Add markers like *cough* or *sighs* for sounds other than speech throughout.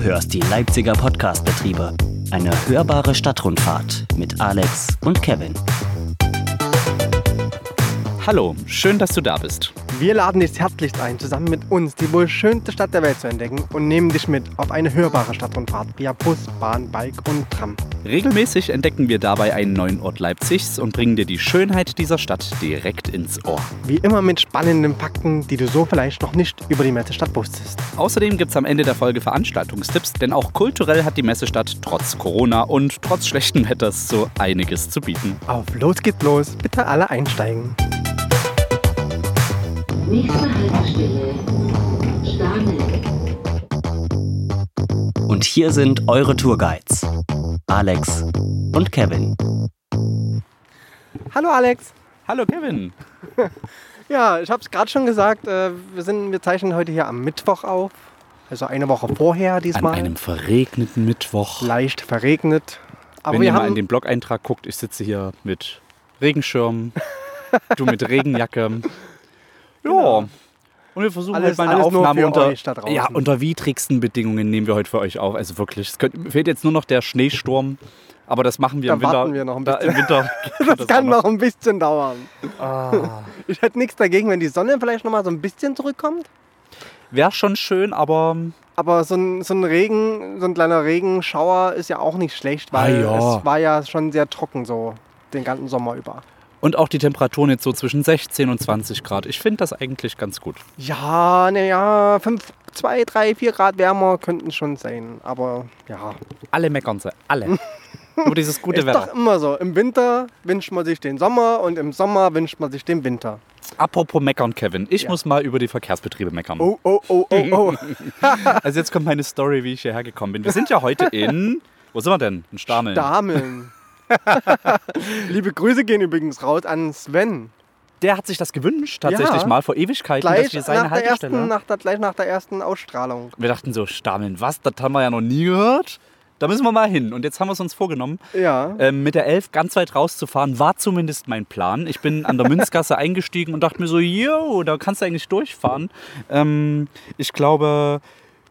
Du hörst die Leipziger Podcastbetriebe. Eine hörbare Stadtrundfahrt mit Alex und Kevin. Hallo, schön, dass du da bist. Wir laden dich herzlichst ein, zusammen mit uns die wohl schönste Stadt der Welt zu entdecken und nehmen dich mit auf eine hörbare Stadtrundfahrt via Bus, Bahn, Bike und Tram. Regelmäßig entdecken wir dabei einen neuen Ort Leipzigs und bringen dir die Schönheit dieser Stadt direkt ins Ohr. Wie immer mit spannenden Fakten, die du so vielleicht noch nicht über die Messestadt wusstest. Außerdem gibt es am Ende der Folge Veranstaltungstipps, denn auch kulturell hat die Messestadt trotz Corona und trotz schlechten Wetters so einiges zu bieten. Auf los geht's los, bitte alle einsteigen. Nächste Haltestelle Starnberg. Und hier sind eure Tourguides, Alex und Kevin. Hallo Alex. Hallo Kevin. *laughs* Ja, ich habe es gerade schon gesagt, äh, wir, sind, wir zeichnen heute hier am Mittwoch auf. Also eine Woche vorher An diesmal. einem verregneten Mittwoch. Leicht verregnet. Aber Wenn wir ihr mal in den Blog-Eintrag guckt, ich sitze hier mit Regenschirm, du mit *laughs* Regenjacke. Ja. Genau. Und wir versuchen Alles- mal eine Aufnahme unter, ja, unter widrigsten Bedingungen nehmen wir heute für euch auf. Also wirklich, es könnt, fehlt jetzt nur noch der Schneesturm, aber das machen wir Da im Winter. wir noch ein da, Im Winter *laughs* geht das kann noch ein bisschen dauern. Ah. Ich hätte nichts dagegen, wenn die Sonne vielleicht noch mal so ein bisschen zurückkommt. Wäre schon schön, aber Aber so ein, so ein Regen, so ein kleiner Regenschauer ist ja auch nicht schlecht, weil Ah, ja. es war ja schon sehr trocken so den ganzen Sommer über. Und auch die Temperaturen jetzt so zwischen 16 und 20 Grad. Ich finde das eigentlich ganz gut. Ja, naja, 5, 2, 3, 4 Grad wärmer könnten schon sein. Aber ja, Alle meckern sie, alle. Über dieses gute ist Wetter. doch immer so. Im Winter wünscht man sich den Sommer und im Sommer wünscht man sich den Winter. Apropos meckern, Kevin. Ich Ja. muss mal über die Verkehrsbetriebe meckern. Oh, oh, oh, oh, oh. *laughs* *laughs* Also jetzt kommt meine Story, wie ich hierher gekommen bin. Wir sind ja heute in. Wo sind wir denn? In Stameln. Dameln. *laughs* Liebe Grüße gehen übrigens raus an Sven. Der hat sich das gewünscht, tatsächlich Ja. mal vor Ewigkeiten, dass Gleich wir seine nach, der Haltestelle. ersten, nach, der, gleich nach der ersten Ausstrahlung. wir dachten so, Stameln, was? Das haben wir ja noch nie gehört. Da müssen wir mal hin. Und jetzt haben wir es uns vorgenommen, Ja. ähm, mit der Elf ganz weit rauszufahren. War zumindest mein Plan. Ich bin an der Münzgasse *laughs* eingestiegen und dachte mir so, yo, da kannst du eigentlich durchfahren. Ähm, ich glaube,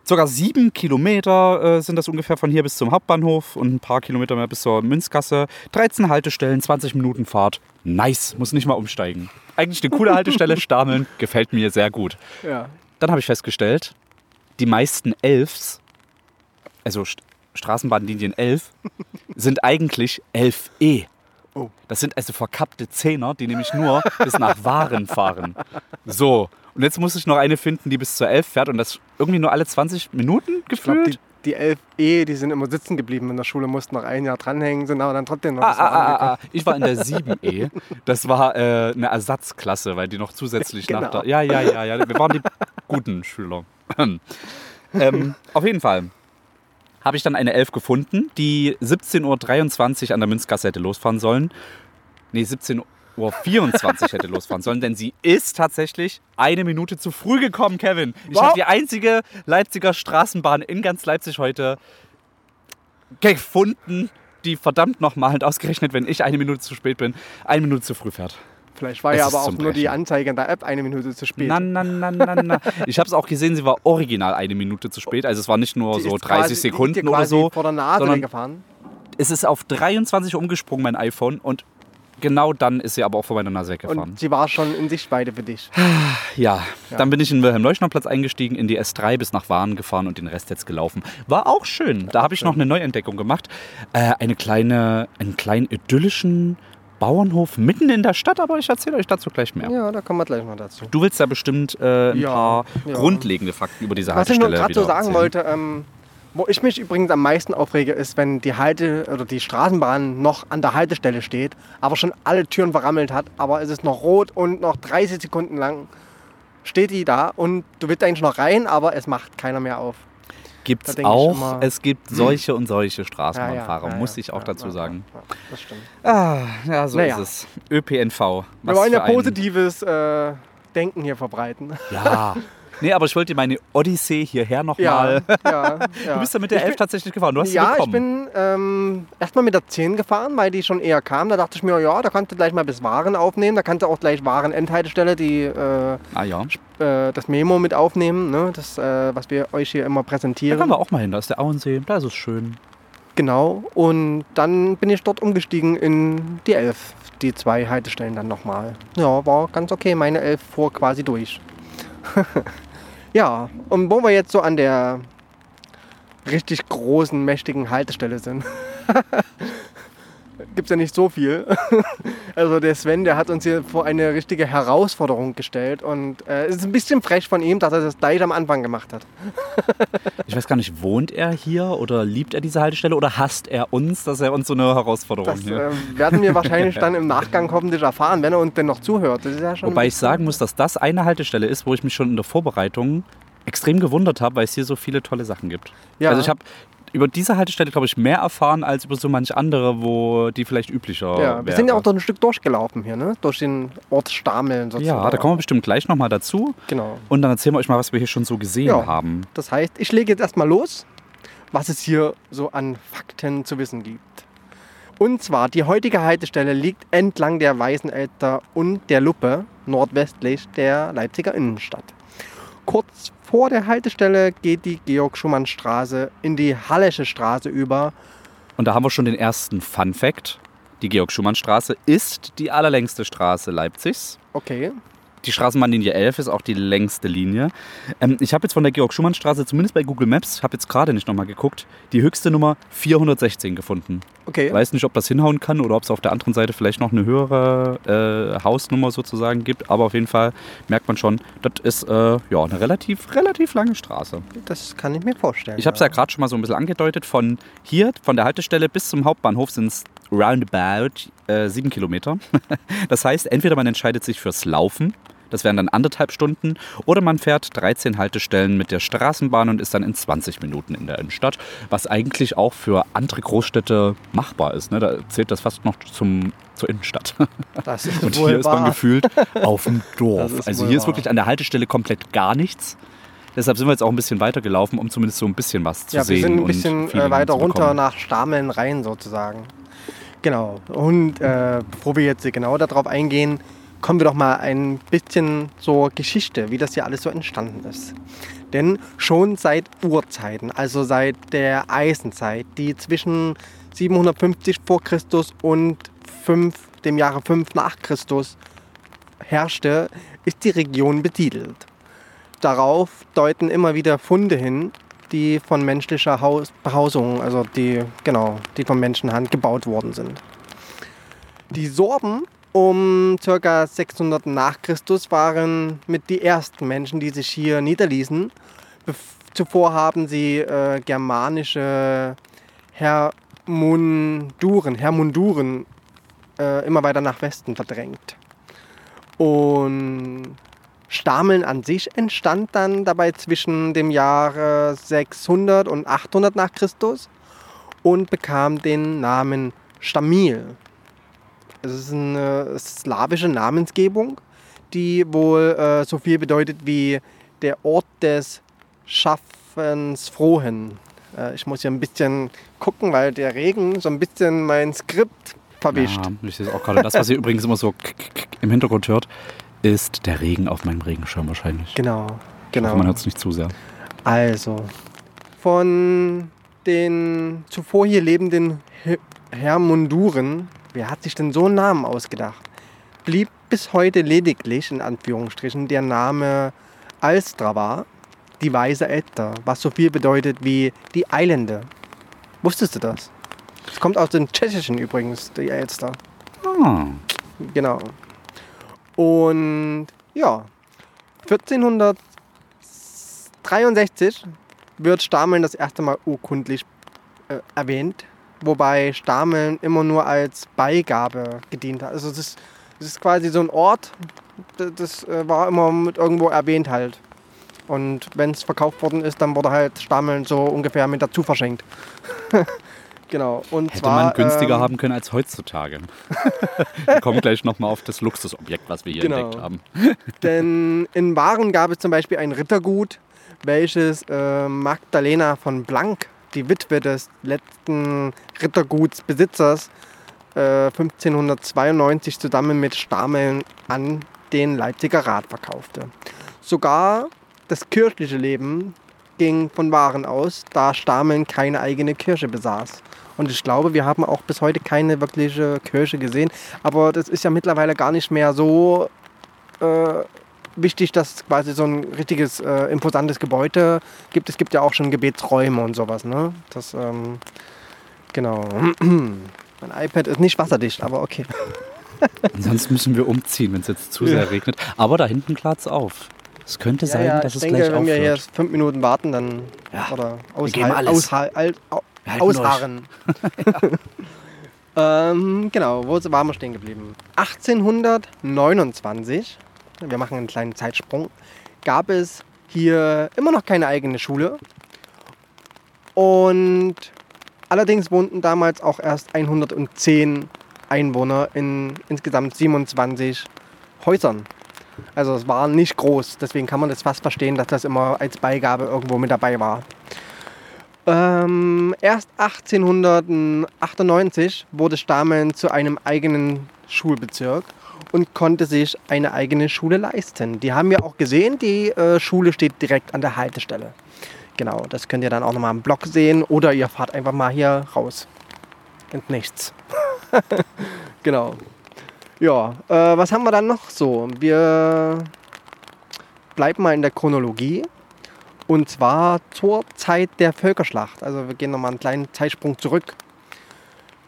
sogar sieben Kilometer äh, sind das ungefähr von hier bis zum Hauptbahnhof und ein paar Kilometer mehr bis zur Münzgasse. 13 Haltestellen, 20 Minuten Fahrt. Nice, muss nicht mal umsteigen. Eigentlich eine coole Haltestelle, *laughs* Stameln, gefällt mir sehr gut. ja. Dann habe ich festgestellt, die meisten Elfs, also St Straßenbahnlinien 11, *laughs* sind eigentlich 11E. Oh. Das sind also verkappte Zehner, die nämlich nur bis nach Waren fahren. So, und jetzt muss ich noch eine finden, die bis zur 11 fährt und das irgendwie nur alle 20 Minuten Ich glaube, gefühlt. die, die 11e, die sind immer sitzen geblieben in der Schule, mussten noch ein Jahr dranhängen, sind aber dann trotzdem noch Ah, ah, nach ah, ah. Ich war in der 7E. Das war äh, eine Ersatzklasse, weil die noch zusätzlich nach Genau. der. Ja, ja, ja, ja. Wir waren die guten Schüler. ähm, auf jeden Fall habe ich dann eine 11 gefunden, die 17.23 Uhr an der Münzgasse hätte losfahren sollen. Nee, 17.24 Uhr hätte losfahren sollen, denn sie ist tatsächlich eine Minute zu früh gekommen, Kevin. Ich Wow. habe die einzige Leipziger Straßenbahn in ganz Leipzig heute gefunden, die verdammt nochmal und ausgerechnet, wenn ich eine Minute zu spät bin, eine Minute zu früh fährt. Vielleicht war Es ja aber auch nur die. Anzeige in der App eine Minute zu spät. Na, na, na, na, na. *laughs* Ich habe es auch gesehen, sie war original eine Minute zu spät. Also es war nicht nur Die so ist 30 quasi- die ist Sekunden oder so. vor der Nase sondern- weggefahren. Es ist auf 23 umgesprungen, mein iPhone. Und genau dann ist sie aber auch vor meiner Nase weggefahren. Und sie war schon in Sichtweite für dich. *sighs* Ja, Ja. dann bin ich in den Wilhelm-Leuschner-Platz eingestiegen, in die S3 bis nach Waren gefahren und den Rest jetzt gelaufen. War auch schön. Da habe ich noch eine Neuentdeckung gemacht. Äh, eine kleine, einen kleinen idyllischen Bauernhof mitten in der Stadt, aber ich erzähle euch dazu gleich mehr. Ja, da kommen wir gleich noch dazu. Du willst ja bestimmt äh, ein Ja, paar ja. grundlegende Fakten über diese Was ich Haltestelle nur gerade so sagen erzählen. wollte, ähm, wo ich mich übrigens am meisten aufrege, ist, wenn die Halte oder die Straßenbahn noch an der Haltestelle steht, aber schon alle Türen verrammelt hat, aber es ist noch rot und noch 30 Sekunden lang steht die da und du willst eigentlich noch rein, aber es macht keiner mehr auf. Gibt Da es denk ich auch. immer, es gibt solche und solche Straßenbahnfahrer, ja, muss ja, ich auch dazu sagen. Das stimmt. Ah, ja, so Naja. ist es. ÖPNV. Wir wollen ja positives äh, Denken hier verbreiten. Ja. *laughs* Nee, aber ich wollte meine Odyssee hierher nochmal. Ja, ja, ja. *laughs* Du bist ja mit der Ich 11 bin- tatsächlich gefahren. Du hast Ja, ich bin ähm, erstmal mit der 10 gefahren, weil die schon eher kam. Da dachte ich mir, ja, da kannst du gleich mal bis Waren aufnehmen. Da kannst du auch gleich Waren-Endhaltestelle, die, äh, ah ja. äh, das Memo mit aufnehmen, ne? das, äh, was wir euch hier immer Da präsentieren. können wir auch mal hin. Da ist der Auensee. Da ist es schön. Genau. Und dann bin ich dort umgestiegen in die 11. Die zwei Haltestellen dann nochmal. Ja, war ganz okay. Meine 11 fuhr quasi durch. *laughs* ja, und wo wir jetzt so an der richtig großen, mächtigen Haltestelle sind. *laughs* Gibt es ja nicht so viel. *laughs* Also der Sven, der hat uns hier vor eine richtige Herausforderung gestellt und äh, es ist ein bisschen frech von ihm, dass er das gleich am Anfang gemacht hat. *laughs* Ich weiß gar nicht, wohnt er hier oder liebt er diese Haltestelle oder hasst er uns, dass er uns so eine Herausforderung Das hier. äh, werden wir wahrscheinlich *laughs* dann im Nachgang hoffentlich erfahren, wenn er uns denn noch zuhört. Ja Wobei ich sagen muss, dass das eine Haltestelle ist, wo ich mich schon in der Vorbereitung extrem gewundert habe, weil es hier so viele tolle Sachen gibt. Ja. Also ich habe über diese Haltestelle, glaube ich, mehr erfahren als über so manch andere, wo die vielleicht üblicher Ja, wir wäre. sind ja auch noch ein Stück durchgelaufen hier, ne? Durch den Ort Stameln sozusagen. Ja, da kommen wir bestimmt gleich nochmal dazu. Genau. Und dann erzählen wir euch mal, was wir hier schon so gesehen Ja. haben. Das heißt, ich lege jetzt erstmal los, was es hier so an Fakten zu wissen gibt. Und zwar, die heutige Haltestelle liegt entlang der Weißenelster und der Luppe nordwestlich der Leipziger Innenstadt. Kurz vor der Haltestelle geht die Georg-Schumann-Straße in die Hallesche Straße über. Und da haben wir schon den ersten Fun Fact. Die Georg-Schumann-Straße ist die allerlängste Straße Leipzigs. Okay. Die Straßenbahnlinie 11 ist auch die längste Linie. Ähm, ich habe jetzt von der Georg-Schumann-Straße, zumindest bei Google Maps, habe jetzt gerade nicht nochmal geguckt, die höchste Nummer 416 gefunden. Okay. Weiß nicht, ob das hinhauen kann oder ob es auf der anderen Seite vielleicht noch eine höhere äh, Hausnummer sozusagen gibt. Aber auf jeden Fall merkt man schon, das ist äh, ja, eine relativ, relativ lange Straße. Das kann ich mir vorstellen. Ich habe es ja gerade schon mal so ein bisschen angedeutet. Von hier, von der Haltestelle bis zum Hauptbahnhof sind es roundabout äh, sieben Kilometer. *laughs* Das heißt, entweder man entscheidet sich fürs Laufen, das wären dann anderthalb Stunden, oder man fährt 13 Haltestellen mit der Straßenbahn und ist dann in 20 Minuten in der Innenstadt, was eigentlich auch für andere Großstädte machbar ist. Ne? Da zählt das fast noch zum, zur Innenstadt. *laughs* Das ist Und hier ist man gefühlt auf dem Dorf. Ist Also hier ist wahr. wirklich an der Haltestelle komplett gar nichts. Deshalb sind wir jetzt auch ein bisschen weiter gelaufen, um zumindest so ein bisschen was zu Ja, sehen. wir sind ein bisschen äh, weiter runter nach Stameln rein sozusagen. Genau. Und äh, bevor wir jetzt genau darauf eingehen, kommen wir doch mal ein bisschen zur Geschichte, wie das hier alles so entstanden ist. Denn schon seit Urzeiten, also seit der Eisenzeit, die zwischen 750 vor Christus und 5, dem Jahre 5 nach Christus herrschte, ist die Region besiedelt. Darauf deuten immer wieder Funde hin, die von menschlicher Haus Behausung, also die, genau, die von Menschenhand gebaut worden sind. Die Sorben um ca. 600 nach Christus waren mit die ersten Menschen, die sich hier niederließen. Zuvor haben sie äh, germanische Hermunduren, Hermunduren äh, immer weiter nach Westen verdrängt. Und Stameln an sich entstand dann dabei zwischen dem Jahre 600 und 800 nach Christus und bekam den Namen Stamil. Es ist eine slawische Namensgebung, die wohl äh, so viel bedeutet wie der Ort des Schaffensfrohen. Äh, ich muss hier ein bisschen gucken, weil der Regen so ein bisschen mein Skript verwischt. Ja, ich sehe auch gerade. Das, was ihr *laughs* übrigens immer so im Hintergrund hört, ist der Regen auf meinem Regenschirm wahrscheinlich. Genau, genau. hoffe, man hört es nicht zu sehr. Also, von den zuvor hier lebenden He- Hermunduren, wer hat sich denn so einen Namen ausgedacht? Blieb bis heute lediglich, in Anführungsstrichen, der Name Alstrava, die weise Elster, was so viel bedeutet wie die Eilende. Wusstest du das? Es kommt aus dem Tschechischen übrigens, die Elster. Ah, Genau. Und ja, 1463 wird Stameln das erste Mal urkundlich äh, erwähnt, wobei Stameln immer nur als Beigabe gedient hat. Also das ist, ist quasi so ein Ort, das, das äh, war immer mit irgendwo erwähnt halt. Und wenn es verkauft worden ist, dann wurde halt Stameln so ungefähr mit dazu verschenkt. *laughs* Genau. Und Hätte zwar, man günstiger ähm, haben können als heutzutage. wir kommen gleich nochmal auf das Luxusobjekt, was wir hier Genau. entdeckt haben. *laughs* Denn in Waren gab es zum Beispiel ein Rittergut, welches äh, Magdalena von Blank, die Witwe des letzten Rittergutsbesitzers, äh, 1592 zusammen mit Stameln an den Leipziger Rat verkaufte. Sogar das kirchliche Leben ging von Waren aus, da Stameln keine eigene Kirche besaß. Und ich glaube, wir haben auch bis heute keine wirkliche Kirche gesehen. Aber das ist ja mittlerweile gar nicht mehr so äh, wichtig, dass es quasi so ein richtiges, äh, imposantes Gebäude gibt. Es gibt ja auch schon Gebetsräume und sowas. Ne? Das, ähm, genau. *clears throat* mein iPad ist nicht wasserdicht, aber okay. *laughs* Ansonsten müssen wir umziehen, wenn es jetzt zu sehr regnet. Aber da hinten klart es auf. Es könnte sein, ja, ja, dass es denke, gleich wenn wir hier aufhört. fünf Minuten warten, dann Ja, oder aushal- aushal- al- au- ausharren. *laughs* ähm, genau, wo waren wir stehen geblieben? 1829, wir machen einen kleinen Zeitsprung, gab es hier immer noch keine eigene Schule. Und allerdings wohnten damals auch erst 110 Einwohner in insgesamt 27 Häusern. Also es war nicht groß, deswegen kann man das fast verstehen, dass das immer als Beigabe irgendwo mit dabei war. Ähm, erst 1898 wurde Stameln zu einem eigenen Schulbezirk und konnte sich eine eigene Schule leisten. Die haben wir auch gesehen, die äh, Schule steht direkt an der Haltestelle. Genau, das könnt ihr dann auch nochmal im Blog sehen oder ihr fahrt einfach mal hier raus. Und nichts. *laughs* genau. Ja, äh, was haben wir dann noch so? Wir bleiben mal in der Chronologie. Und zwar zur Zeit der Völkerschlacht. Also wir gehen nochmal einen kleinen Zeitsprung zurück.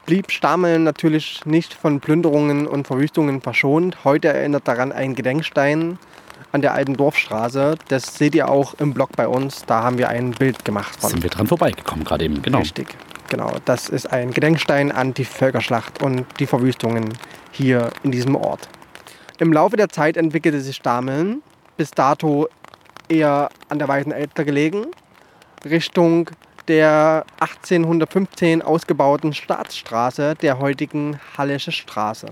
Blieb Stameln natürlich nicht von Plünderungen und Verwüstungen verschont. Heute erinnert daran ein Gedenkstein an der alten Dorfstraße. Das seht ihr auch im Blog bei uns. Da haben wir ein Bild gemacht von. Sind wir dran vorbeigekommen gerade eben, genau. Richtig, genau. Das ist ein Gedenkstein an die Völkerschlacht und die Verwüstungen hier in diesem Ort. Im Laufe der Zeit entwickelte sich Stameln, bis dato eher an der Weißen Elster gelegen, Richtung der 1815 ausgebauten Staatsstraße, der heutigen Hallische Straße.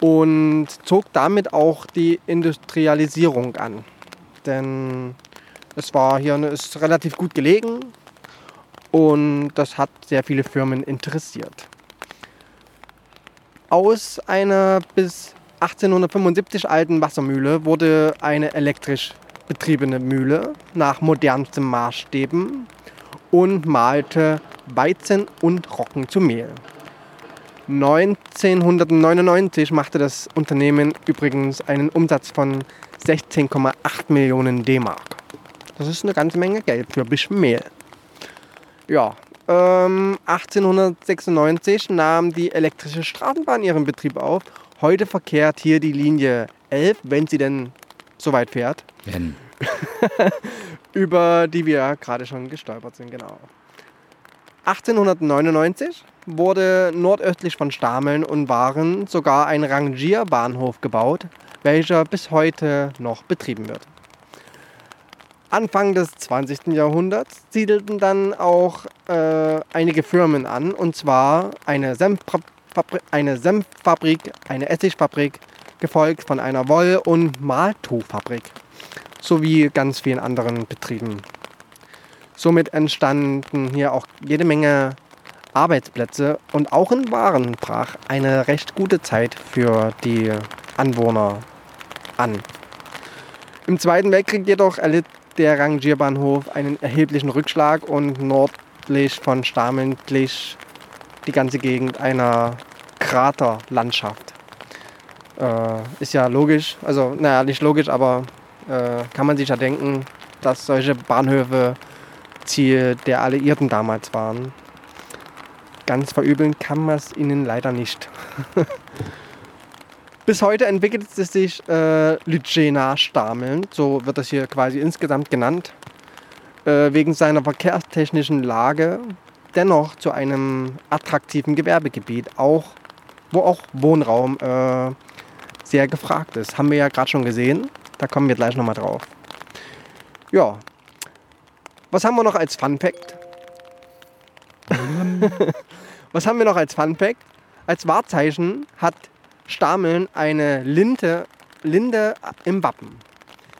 Und zog damit auch die Industrialisierung an. Denn es war hier eine, ist relativ gut gelegen, und das hat sehr viele Firmen interessiert. Aus einer bis 1875 alten Wassermühle wurde eine elektrisch betriebene Mühle nach modernsten Maßstäben und malte Weizen und Roggen zu Mehl. 1999 machte das Unternehmen übrigens einen Umsatz von 16,8 Millionen D-Mark. Das ist eine ganze Menge Geld für ein bisschen Mehl. Ja, ähm, 1896 nahm die elektrische Straßenbahn ihren Betrieb auf. Heute verkehrt hier die Linie 11, wenn sie denn so weit fährt, Wenn. *laughs* über die wir gerade schon gestolpert sind, genau. 1899 wurde nordöstlich von Stameln und Waren sogar ein Rangierbahnhof gebaut, welcher bis heute noch betrieben wird. Anfang des 20. Jahrhunderts siedelten dann auch äh, einige Firmen an, und zwar eine, Senffabri eine Senffabrik, eine Essigfabrik, gefolgt von einer Woll- und Maltuchfabrik sowie ganz vielen anderen Betrieben. Somit entstanden hier auch jede Menge Arbeitsplätze und auch in Waren brach eine recht gute Zeit für die Anwohner an. Im Zweiten Weltkrieg jedoch erlitt der Rangierbahnhof einen erheblichen Rückschlag und nördlich von Stameln glich die ganze Gegend einer Kraterlandschaft. Äh, ist ja logisch, also naja, nicht logisch, aber äh, kann man sich ja denken, dass solche Bahnhöfe Ziel der Alliierten damals waren. Ganz verübeln kann man es ihnen leider nicht. *laughs* Bis heute entwickelt es sich äh, Lycena Stameln, so wird das hier quasi insgesamt genannt, äh, wegen seiner verkehrstechnischen Lage dennoch zu einem attraktiven Gewerbegebiet, auch, wo auch Wohnraum äh, sehr gefragt ist. Haben wir ja gerade schon gesehen, da kommen wir gleich nochmal drauf. Ja, was haben wir noch als Fun? *laughs* Was haben wir noch als Fun? Als Wahrzeichen hat Stameln eine Linde, Linde im Wappen.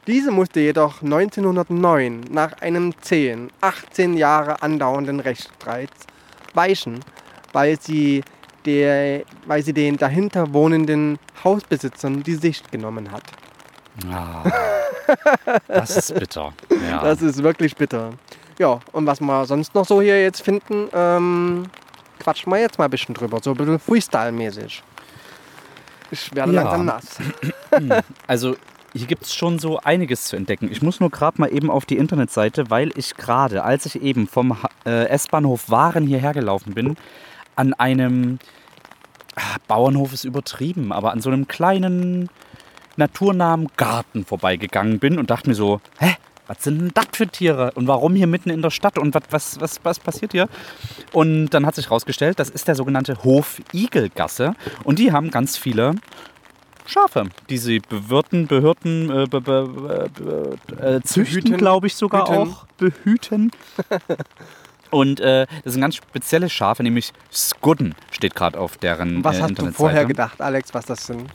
Diese musste jedoch 1909 nach einem 10, 18 Jahre andauernden Rechtsstreit weichen, weil sie, der, weil sie den dahinter wohnenden Hausbesitzern die Sicht genommen hat. Ah, das ist bitter. Ja. Das ist wirklich bitter. Ja, und was wir sonst noch so hier jetzt finden, ähm, quatschen wir jetzt mal ein bisschen drüber. So ein bisschen Freestyle-mäßig. Ich werde Ja. langsam nass. *clears throat* Also hier gibt es schon so einiges zu entdecken. Ich muss nur gerade mal eben auf die Internetseite, weil ich gerade, als ich eben vom äh, S-Bahnhof Waren hierher gelaufen bin, an einem ah, Bauernhof ist übertrieben, aber an so einem kleinen naturnahen Garten vorbeigegangen bin und dachte mir so, hä? Was sind denn das für Tiere? Und warum hier mitten in der Stadt? Und was, was, was, was passiert hier? Und dann hat sich herausgestellt, das ist der sogenannte Hof Igelgasse. Und die haben ganz viele Schafe, die sie bewirten, behirten, äh, be, be, be, äh, züchten, Behüten. glaube ich sogar Hüten. auch. Behüten. *laughs* Und äh, das sind ganz spezielle Schafe, nämlich Skudden steht gerade auf deren Was äh, hast du vorher gedacht, Alex, was das sind?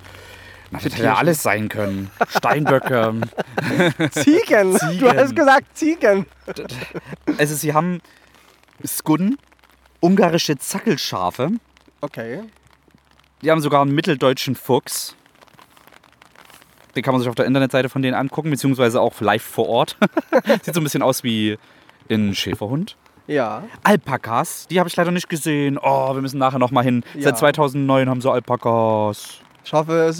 Das hätte ja alles sein können. Steinböcke. *laughs* Ziegen! Du Ziegen. hast gesagt Ziegen! also sie haben Skudden, ungarische Zackelschafe. Okay. Die haben sogar einen mitteldeutschen Fuchs. Den kann man sich auf der Internetseite von denen angucken, beziehungsweise auch live vor Ort. *laughs* Sieht so ein bisschen aus wie ein Schäferhund. Ja. Alpakas, die habe ich leider nicht gesehen. Oh, wir müssen nachher noch mal hin. Ja. Seit 2009 haben sie Alpakas. Ich hoffe,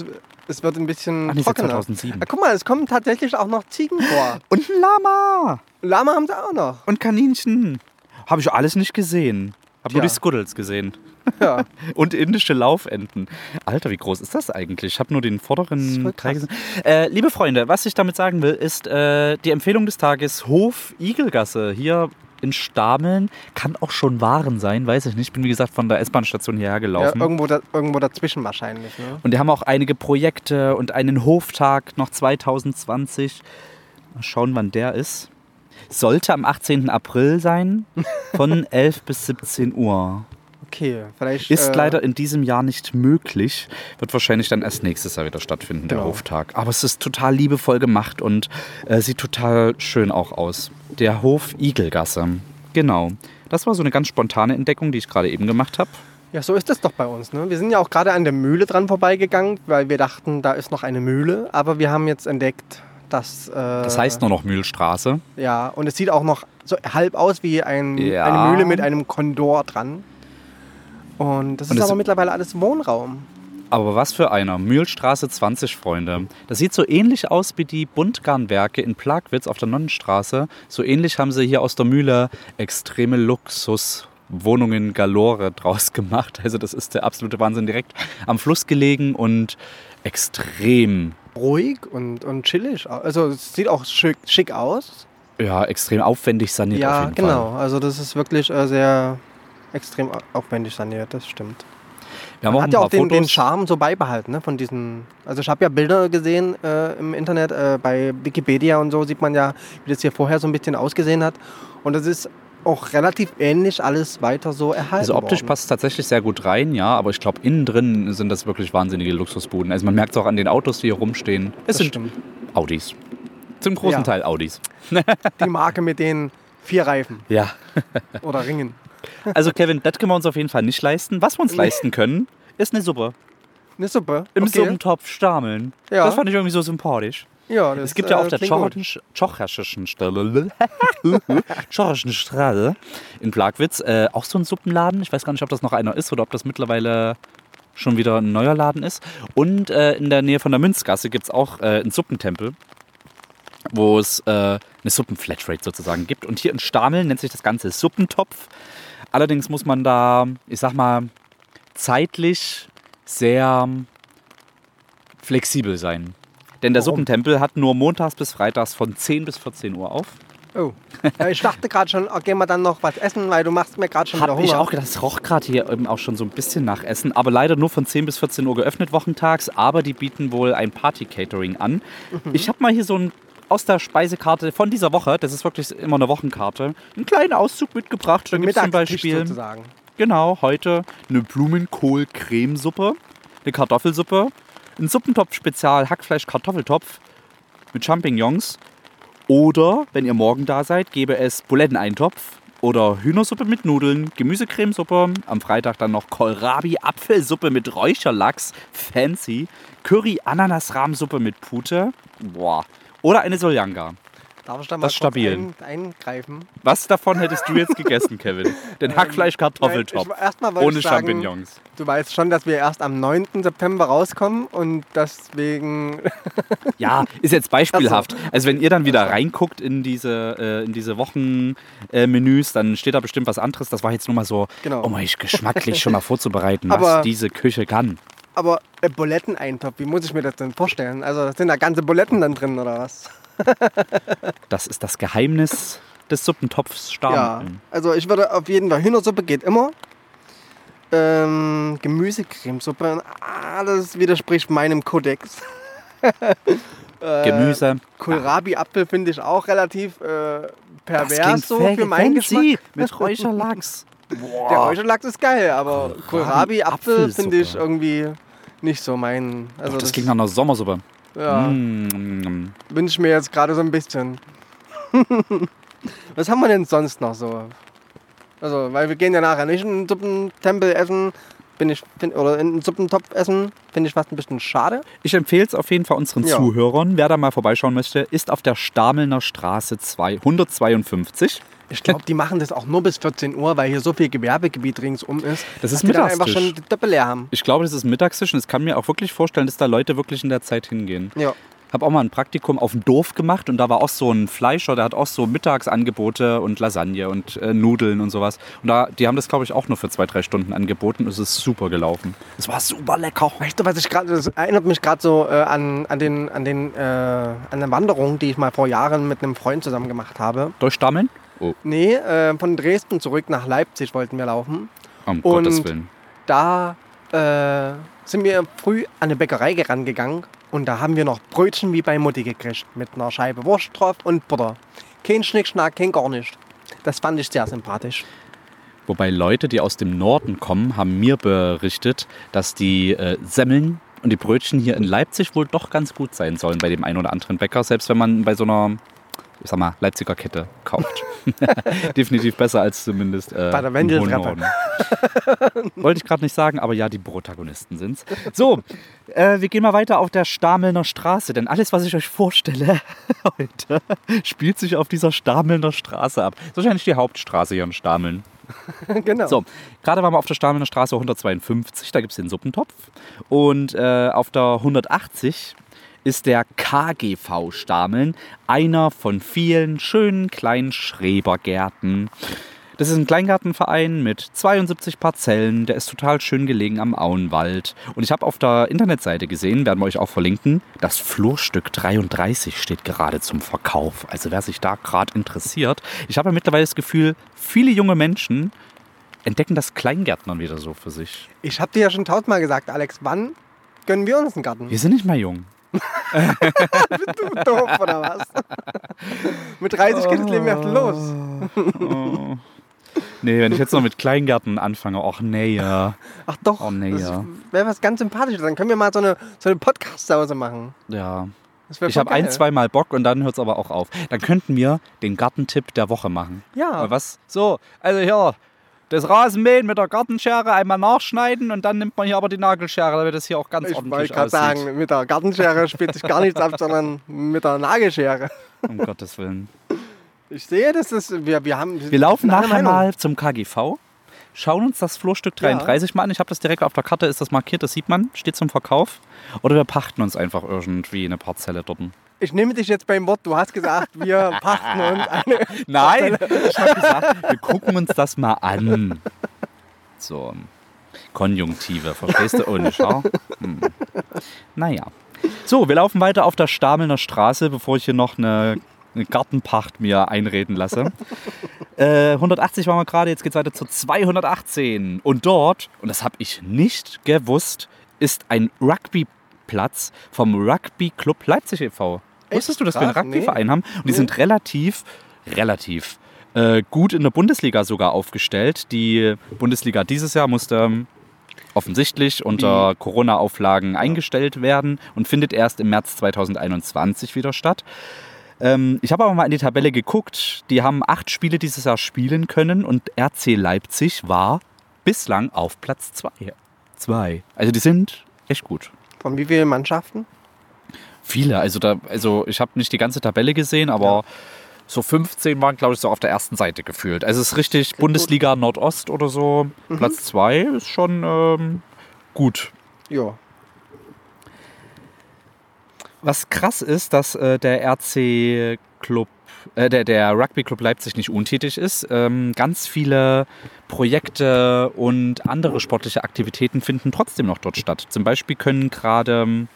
es, wird ein bisschen Ach nee, seit trockener. 2007. Ah, guck mal, es kommen tatsächlich auch noch Ziegen vor. *laughs* Und ein Lama. Lama haben sie auch noch. Und Kaninchen. Habe ich alles nicht gesehen. Habe nur die Scuddles gesehen. Ja. *laughs* Und indische Laufenten. Alter, wie groß ist das eigentlich? Ich habe nur den vorderen Teil gesehen. Äh, liebe Freunde, was ich damit sagen will, ist äh, die Empfehlung des Tages Hof Igelgasse hier in Stameln. Kann auch schon Waren sein, weiß ich nicht. Ich bin wie gesagt von der S-Bahn-Station hierher ja gelaufen. irgendwo, da, irgendwo dazwischen wahrscheinlich. Ne? und die haben auch einige Projekte und einen Hoftag noch 2020. Mal schauen, wann der ist. Sollte am 18. April sein, von *laughs* 11 bis 17 Uhr. Okay, vielleicht. Ist äh, leider in diesem Jahr nicht möglich. Wird wahrscheinlich dann erst nächstes Jahr wieder stattfinden, der Genau. Hoftag. Aber es ist total liebevoll gemacht und äh, sieht total schön auch aus. Der Hof Igelgasse. Genau. Das war so eine ganz spontane Entdeckung, die ich gerade eben gemacht habe. Ja, so ist es doch bei uns. Ne? Wir sind ja auch gerade an der Mühle dran vorbeigegangen, weil wir dachten, da ist noch eine Mühle. Aber wir haben jetzt entdeckt, dass. Äh, Das heißt nur noch Mühlstraße. Ja, und es sieht auch noch so halb aus wie ein, Ja. eine Mühle mit einem Kondor dran. Und das Und ist es- aber mittlerweile alles Wohnraum. Aber was für einer. Mühlstraße 20, Freunde. Das sieht so ähnlich aus wie die Buntgarnwerke in Plagwitz auf der Nonnenstraße. So ähnlich haben sie hier aus der Mühle extreme Luxuswohnungen galore draus gemacht. Also das ist der absolute Wahnsinn. Direkt am Fluss gelegen und extrem, Ruhig und, und chillig. Also es sieht auch schick, schick aus. ja, extrem aufwendig saniert auf ja, jeden genau. Fall. Also das ist wirklich äh, sehr extrem au- aufwendig saniert, das stimmt. Wir ein Hat ja auch den, den. Charme so beibehalten, ne, von diesen. Also ich habe ja Bilder gesehen äh, im Internet, äh, bei Wikipedia und so sieht man ja, wie das hier vorher so ein bisschen ausgesehen hat. Und das ist auch relativ ähnlich alles weiter so erhalten. Also optisch worden. passt es tatsächlich sehr gut rein, ja, aber ich glaube, innen drin sind das wirklich wahnsinnige Luxusbuden. Also man merkt es auch an den Autos, die hier rumstehen. Es Das sind stimmt. Audis. Zum großen Ja. Teil Audis. Die Marke mit den vier Reifen Ja. oder Ringen. *laughs* Also Kevin, das können wir uns auf jeden Fall nicht leisten. Was wir uns leisten können, ist eine Suppe. Eine Suppe. Im okay. Suppentopf Stameln. Ja. Das fand ich irgendwie so sympathisch. Ja, das, Es gibt ja äh, auf der Tschocherschen Stelle, *laughs* Straße in Plagwitz äh, auch so ein Suppenladen. Ich weiß gar nicht, ob das noch einer ist oder ob das mittlerweile schon wieder ein neuer Laden ist. Und äh, in der Nähe von der Münzgasse gibt es auch äh, einen Suppentempel, wo es äh, eine Suppenflatrate sozusagen gibt. Und hier in Stameln nennt sich das Ganze Suppentopf. Allerdings muss man da, ich sag mal, zeitlich sehr flexibel sein. Denn der Warum? Suppentempel hat nur montags bis freitags von 10 bis 14 Uhr auf. Oh. Ich dachte gerade schon, oh, gehen wir dann noch was essen, weil du machst mir gerade schon wieder Habe Hunger. ich auch gedacht, es roch gerade hier eben auch schon so ein bisschen nach Essen. Aber leider nur von 10 bis 14 Uhr geöffnet wochentags. Aber die bieten wohl ein Party-Catering an. Mhm. Ich habe mal hier so ein aus der Speisekarte von dieser Woche, das ist wirklich immer eine Wochenkarte, einen kleinen Auszug mitgebracht. Da gibt es zum Beispiel sozusagen. Genau, heute eine Blumenkohl-Cremesuppe, eine Kartoffelsuppe, ein Suppentopf-Spezial Hackfleisch-Kartoffeltopf mit Champignons. Oder, wenn ihr morgen da seid, gäbe es Buletteneintopf oder Hühnersuppe mit Nudeln, Gemüsecremesuppe, am Freitag dann noch Kohlrabi-Apfelsuppe mit Räucherlachs, fancy, Curry-Ananas-Rahmsuppe mit Pute, boah, oder eine Soljanka. Darf ich da mal Das stabil. Ein, eingreifen? Was davon hättest du jetzt gegessen, *laughs* Kevin? Den Hackfleisch-Kartoffeltopf erstmal wollte ohne ich sagen, Champignons. Du weißt schon, dass wir erst am 9. September rauskommen und deswegen. *laughs* Ja, ist jetzt beispielhaft. Also wenn ihr dann wieder reinguckt in diese, äh, in diese Wochenmenüs, äh, dann steht da bestimmt was anderes. Das war jetzt nur mal so, Genau. um euch geschmacklich schon mal *laughs* vorzubereiten, was Aber- diese Küche kann. Aber äh, Buletteneintopf, wie muss ich mir das denn vorstellen? Also sind da ganze Buletten dann drin oder was? *laughs* Das ist das Geheimnis des Suppentopfs Ja. Stameln. Also ich würde auf jeden Fall Hühnersuppe geht immer. Ähm, Gemüsecremesuppe, ah, das widerspricht meinem Kodex. *laughs* Äh, Gemüse. Kohlrabi-Apfel finde ich auch relativ äh, pervers so für meinen Geschmack. *laughs* mit Räucherlachs. Der Räucherlachs ist geil, aber Kohlrabi-Apfel finde ich irgendwie nicht so mein. Also Doch, das klingt nach einer Sommersuppe. ja, Mm. wünsche ich mir jetzt gerade so ein bisschen. *laughs* Was haben wir denn sonst noch so? Also, weil wir gehen ja nachher nicht in einen Suppentempel essen, bin ich, find, oder in einen Suppentopf essen, finde ich fast ein bisschen schade. Ich empfehle es auf jeden Fall unseren Ja. Zuhörern. Wer da mal vorbeischauen möchte, ist auf der Stamelner Straße 2, 152. Ich glaube, die machen das auch nur bis 14 Uhr, weil hier so viel Gewerbegebiet ringsum ist. Das ist dann einfach Mittagstisch. schon die Töpfe leer haben. Ich glaube, das ist Mittagstisch und ich kann mir auch wirklich vorstellen, dass da Leute wirklich in der Zeit hingehen. Ja. Habe auch mal ein Praktikum auf dem Dorf gemacht und da war auch so ein Fleischer, der hat auch so Mittagsangebote und Lasagne und äh, Nudeln und sowas. Und da, die haben das, glaube ich, auch nur für zwei, drei Stunden angeboten. Es ist super gelaufen. Es war super lecker. Weißt du, was ich gerade, das erinnert mich gerade so äh, an, an, den, an, den, äh, an eine Wanderung, die ich mal vor Jahren mit einem Freund zusammen gemacht habe. Durchstammeln? Oh, Nee, äh, von Dresden zurück nach Leipzig wollten wir laufen. um Und- Gottes Willen. Da äh, sind wir früh an eine Bäckerei rangegangen und da haben wir noch Brötchen wie bei Mutti gekriegt. Mit einer Scheibe Wurst drauf und Butter. Kein Schnickschnack, kein gar nicht. Das fand ich sehr sympathisch. Wobei Leute, die aus dem Norden kommen, haben mir berichtet, dass die äh, Semmeln und die Brötchen hier in Leipzig wohl doch ganz gut sein sollen bei dem einen oder anderen Bäcker, selbst wenn man bei so einer, ich sag mal, Leipziger Kette kauft. *laughs* Definitiv besser als zumindest äh, Bei der Wendeltreppe. Wollte ich gerade nicht sagen, aber ja, die Protagonisten sind's. So, äh, wir gehen mal weiter auf der Stamelner Straße, denn alles, was ich euch vorstelle *laughs* heute, spielt sich auf dieser Stamelner Straße ab. Das ist wahrscheinlich die Hauptstraße hier in Stameln. *laughs* genau. So, gerade waren wir auf der Stamelner Straße 152, da gibt es den Suppentopf. Und äh, auf der 180 ist der KGV Stameln, einer von vielen schönen kleinen Schrebergärten. Das ist ein Kleingartenverein mit 72 Parzellen, der ist total schön gelegen am Auenwald. Und ich habe auf der Internetseite gesehen, werden wir euch auch verlinken, das Flurstück 33 steht gerade zum Verkauf. Also wer sich da gerade interessiert. Ich habe ja mittlerweile das Gefühl, viele junge Menschen entdecken das Kleingärtnern wieder so für sich. Ich habe dir ja schon tausendmal gesagt, Alex, wann gönnen wir uns einen Garten? Wir sind nicht mehr jung. *laughs* Bist du doof oder was? Mit 30 geht das Leben erst los. Oh. Nee, wenn ich jetzt noch mit Kleingärten anfange, ach nee, ja. Ach doch, Oh, nee, das ja. wäre was ganz Sympathisches. Dann können wir mal so eine, so eine Podcast-Sause machen. ja. Ich habe ein, geil. zwei Mal Bock und dann hört es aber auch auf. Dann könnten wir den Gartentipp der Woche machen. Ja. Mal Was? So, also hier, das Rasenmähen mit der Gartenschere einmal nachschneiden und dann nimmt man hier aber die Nagelschere, damit das hier auch ganz Ich ordentlich wollte gerade aussieht. sagen, mit der Gartenschere spielt sich gar nichts ab, sondern mit der Nagelschere. Um Gottes Willen. Ich sehe, dass das, wir, wir haben. Wir laufen nachher Meinung. mal zum KGV, schauen uns das Flurstück 33 mal an. Ich habe das direkt auf der Karte, ist das markiert, das sieht man, steht zum Verkauf. Oder wir pachten uns einfach irgendwie eine Parzelle dort. Ich nehme dich jetzt beim Wort. Du hast gesagt, wir *laughs* pachten uns eine. Nein, ich habe gesagt, wir gucken uns das mal an. So, Konjunktive, verstehst du? Ohne Schau. Hm. Naja. So, wir laufen weiter auf der Stamelner Straße, bevor ich hier noch eine, eine Gartenpacht mir einreden lasse. Äh, 180 waren wir gerade, jetzt geht es weiter zu 218. Und dort, und das habe ich nicht gewusst, ist ein Rugbyplatz vom Rugby Club Leipzig e.V. Wusstest du, dass wir einen Rugbyverein haben? Und die Nee. sind relativ, relativ äh, gut in der Bundesliga sogar aufgestellt. Die Bundesliga dieses Jahr musste ähm, offensichtlich unter Corona-Auflagen eingestellt werden und findet erst im März 2021 wieder statt. Ähm, ich habe aber mal in die Tabelle geguckt. Die haben acht Spiele dieses Jahr spielen können und RC Leipzig war bislang auf Platz zwei. Zwei. Also die sind echt gut. Von wie vielen Mannschaften? Viele. Also, da, also ich habe nicht die ganze Tabelle gesehen, aber so 15 waren, glaube ich, so auf der ersten Seite gefühlt. Also es ist richtig Bundesliga Nordost oder so. Platz zwei ist schon ähm, gut. Ja. Was krass ist, dass äh, der RC Club, äh, der, der Rugby Club Leipzig nicht untätig ist. Ähm, ganz viele Projekte und andere sportliche Aktivitäten finden trotzdem noch dort statt. Zum Beispiel können gerade ähm,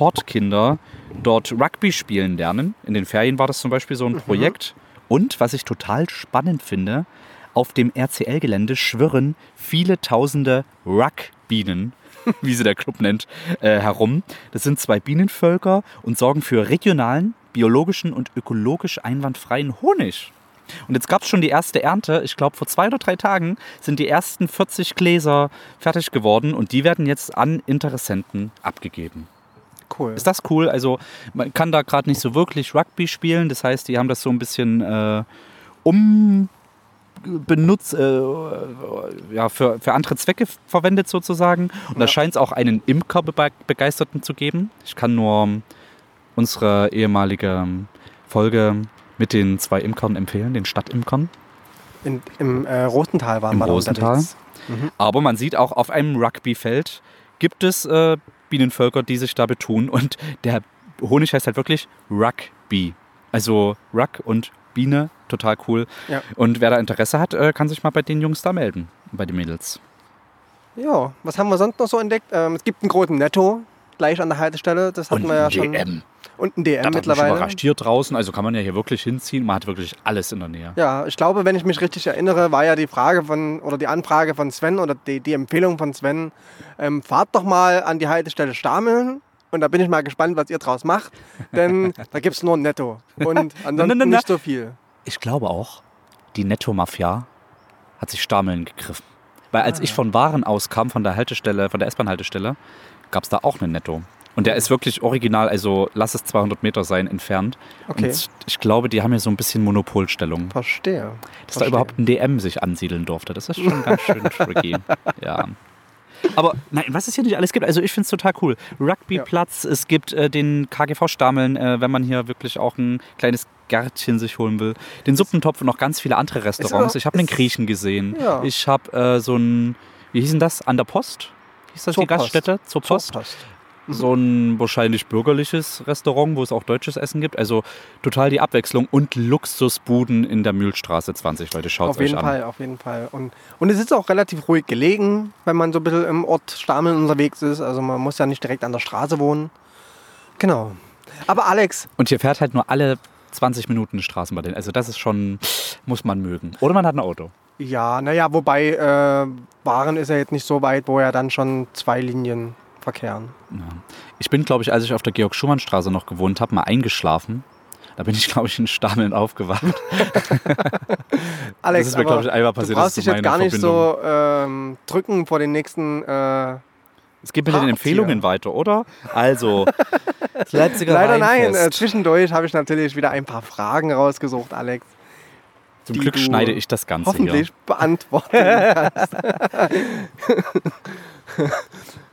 Hortkinder dort Rugby spielen lernen. In den Ferien war das zum Beispiel so ein Projekt. Und was ich total spannend finde, auf dem RCL-Gelände schwirren viele tausende Rugbienen, *laughs* wie sie der Club nennt, äh, herum. Das sind zwei Bienenvölker und sorgen für regionalen, biologischen und ökologisch einwandfreien Honig. Und jetzt gab es schon die erste Ernte. Ich glaube, vor zwei oder drei Tagen sind die ersten 40 Gläser fertig geworden und die werden jetzt an Interessenten abgegeben. Cool. Ist das cool? Also man kann da gerade nicht so wirklich Rugby spielen. Das heißt, die haben das so ein bisschen äh, umbenutzt, äh, ja, für, für andere Zwecke verwendet sozusagen. Und da Ja. scheint es auch einen Imker-Begeisterten zu geben. Ich kann nur ähm, unsere ehemalige ähm, Folge mit den zwei Imkern empfehlen, den Stadtimkern. In, Im äh, Rosental waren Im wir da Rosental. unterwegs. Aber man sieht auch auf einem Rugbyfeld gibt es äh, Bienenvölker, die sich da betun. Und der Honig heißt halt wirklich Rugby. Also Rug und Biene, total cool. Ja. Und wer da Interesse hat, äh, kann sich mal bei den Jungs da melden, bei den Mädels. Ja, was haben wir sonst noch so entdeckt? Ähm, es gibt einen großen Netto gleich an der Haltestelle. Das hatten wir ja schon. Und ein DM Das mittlerweile. überrascht. Hier draußen, also kann man ja hier wirklich hinziehen. Man hat wirklich alles in der Nähe. Ja, ich glaube, wenn ich mich richtig erinnere, war ja die Frage von oder die Anfrage von Sven oder die, die Empfehlung von Sven, ähm, fahrt doch mal an die Haltestelle Stameln. Und da bin ich mal gespannt, was ihr draus macht. Denn *laughs* da gibt es nur ein Netto. Und ansonsten Na, nicht so viel. Ich glaube auch, die Netto-Mafia hat sich Stameln gegriffen. Weil als ich von Waren auskam, von der Haltestelle, von der S-Bahn-Haltestelle, gab es da auch einen Netto. Und der ist wirklich original, also lass es 200 Meter sein, entfernt. Okay. Und ich glaube, die haben hier so ein bisschen Monopolstellung. Verstehe. Dass da Verstehe. überhaupt ein DM sich ansiedeln durfte, das ist schon ganz schön *laughs* tricky. Ja. Aber nein, was es hier nicht alles gibt, also ich finde es total cool. Rugbyplatz, es gibt äh, den KGV-Stameln, äh, wenn man hier wirklich auch ein kleines Gärtchen sich holen will. Den Suppentopf und noch ganz viele andere Restaurants. auch- Ich habe einen ist- Griechen gesehen. Ja. Ich habe äh, so ein, wie hieß denn das? An der Post? Hieß das Zur die Gaststätte? Zur Post? Post. so ein wahrscheinlich bürgerliches Restaurant, wo es auch deutsches Essen gibt. Also total die Abwechslung und Luxusbuden in der Mühlstraße 20, Leute. Schaut Auf euch jeden an. Fall, auf jeden Fall. Und, und es ist auch relativ ruhig gelegen, wenn man so ein bisschen im Ort Stameln unterwegs ist. Also man muss ja nicht direkt an der Straße wohnen. Genau. Aber Alex, Und hier fährt halt nur alle 20 Minuten eine Straßenbahn. Also das ist schon, muss man mögen. Oder man hat ein Auto. Ja, naja, wobei äh, Waren ist ja jetzt nicht so weit, wo ja dann schon zwei Linien verkehren. Ja. Ich bin, glaube ich, als ich auf der Georg-Schumann-Straße noch gewohnt habe, mal eingeschlafen. Da bin ich, glaube ich, in Stameln aufgewacht. *laughs* Alex, ist mir, glaub ich, einmal du passiert, brauchst das dich jetzt gar nicht so ähm, drücken vor den nächsten... Äh, Es geht mit den Empfehlungen weiter, oder? Also, das *laughs* Leipziger leider nein, Weinfest. äh, zwischendurch habe ich natürlich wieder ein paar Fragen rausgesucht, Alex. Zum Glück schneide ich das Ganze Hoffentlich hier. *laughs* beantworten kannst. *laughs*